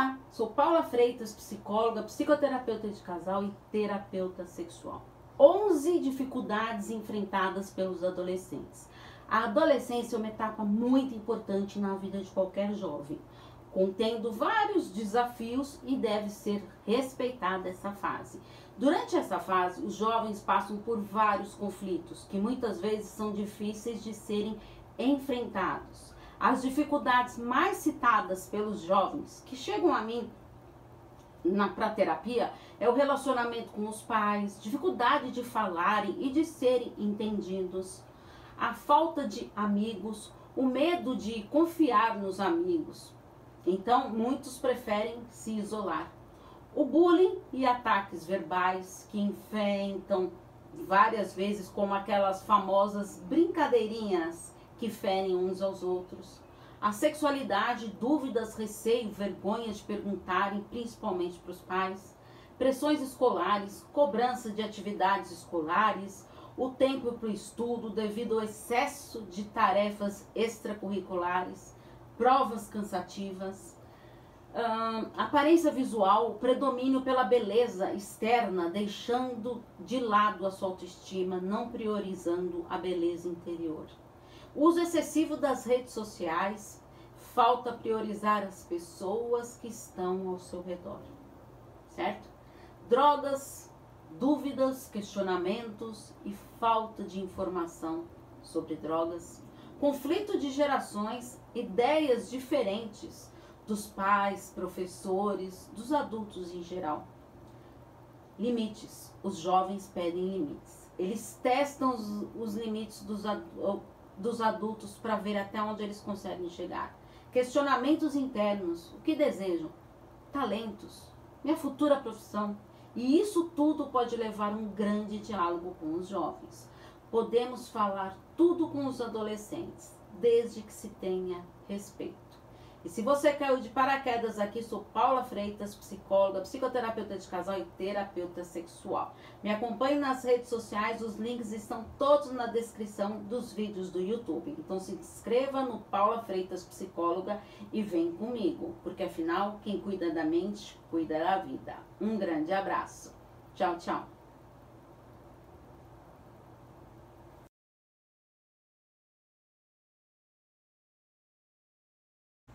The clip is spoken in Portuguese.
Olá, sou Paula Freitas, psicóloga, psicoterapeuta de casal e terapeuta sexual. 11 dificuldades enfrentadas pelos adolescentes. A adolescência é uma etapa muito importante na vida de qualquer jovem, contendo vários desafios e deve ser respeitada essa fase. Durante essa fase, os jovens passam por vários conflitos que muitas vezes são difíceis de serem enfrentados. As dificuldades mais citadas pelos jovens que chegam a mim na pra terapia é o relacionamento com os pais, dificuldade de falarem e de serem entendidos, a falta de amigos, o medo de confiar nos amigos. Então, muitos preferem se isolar. O bullying e ataques verbais que enfrentam várias vezes como aquelas famosas brincadeirinhas que ferem uns aos outros. A sexualidade, dúvidas, receio, vergonha de perguntarem, principalmente para os pais. Pressões escolares, cobrança de atividades escolares, o tempo para o estudo devido ao excesso de tarefas extracurriculares, provas cansativas. aparência visual, predomínio pela beleza externa, deixando de lado a sua autoestima, não priorizando a beleza interior. Uso excessivo das redes sociais, falta priorizar as pessoas que estão ao seu redor, certo? Drogas, dúvidas, questionamentos e falta de informação sobre drogas, conflito de gerações, ideias diferentes dos pais, professores, dos adultos em geral. Limites. Os jovens pedem limites. Eles testam os, os limites dos adultos dos adultos para ver até onde eles conseguem chegar. Questionamentos internos, o que desejam? Talentos, minha futura profissão. E isso tudo pode levar um grande diálogo com os jovens. Podemos falar tudo com os adolescentes, desde que se tenha respeito. E se você caiu de paraquedas aqui, sou Paula Freitas, psicóloga, psicoterapeuta de casal e terapeuta sexual. Me acompanhe nas redes sociais, os links estão todos na descrição dos vídeos do YouTube. Então se inscreva no Paula Freitas Psicóloga e vem comigo, porque afinal, quem cuida da mente, cuida da vida. Um grande abraço. Tchau, tchau.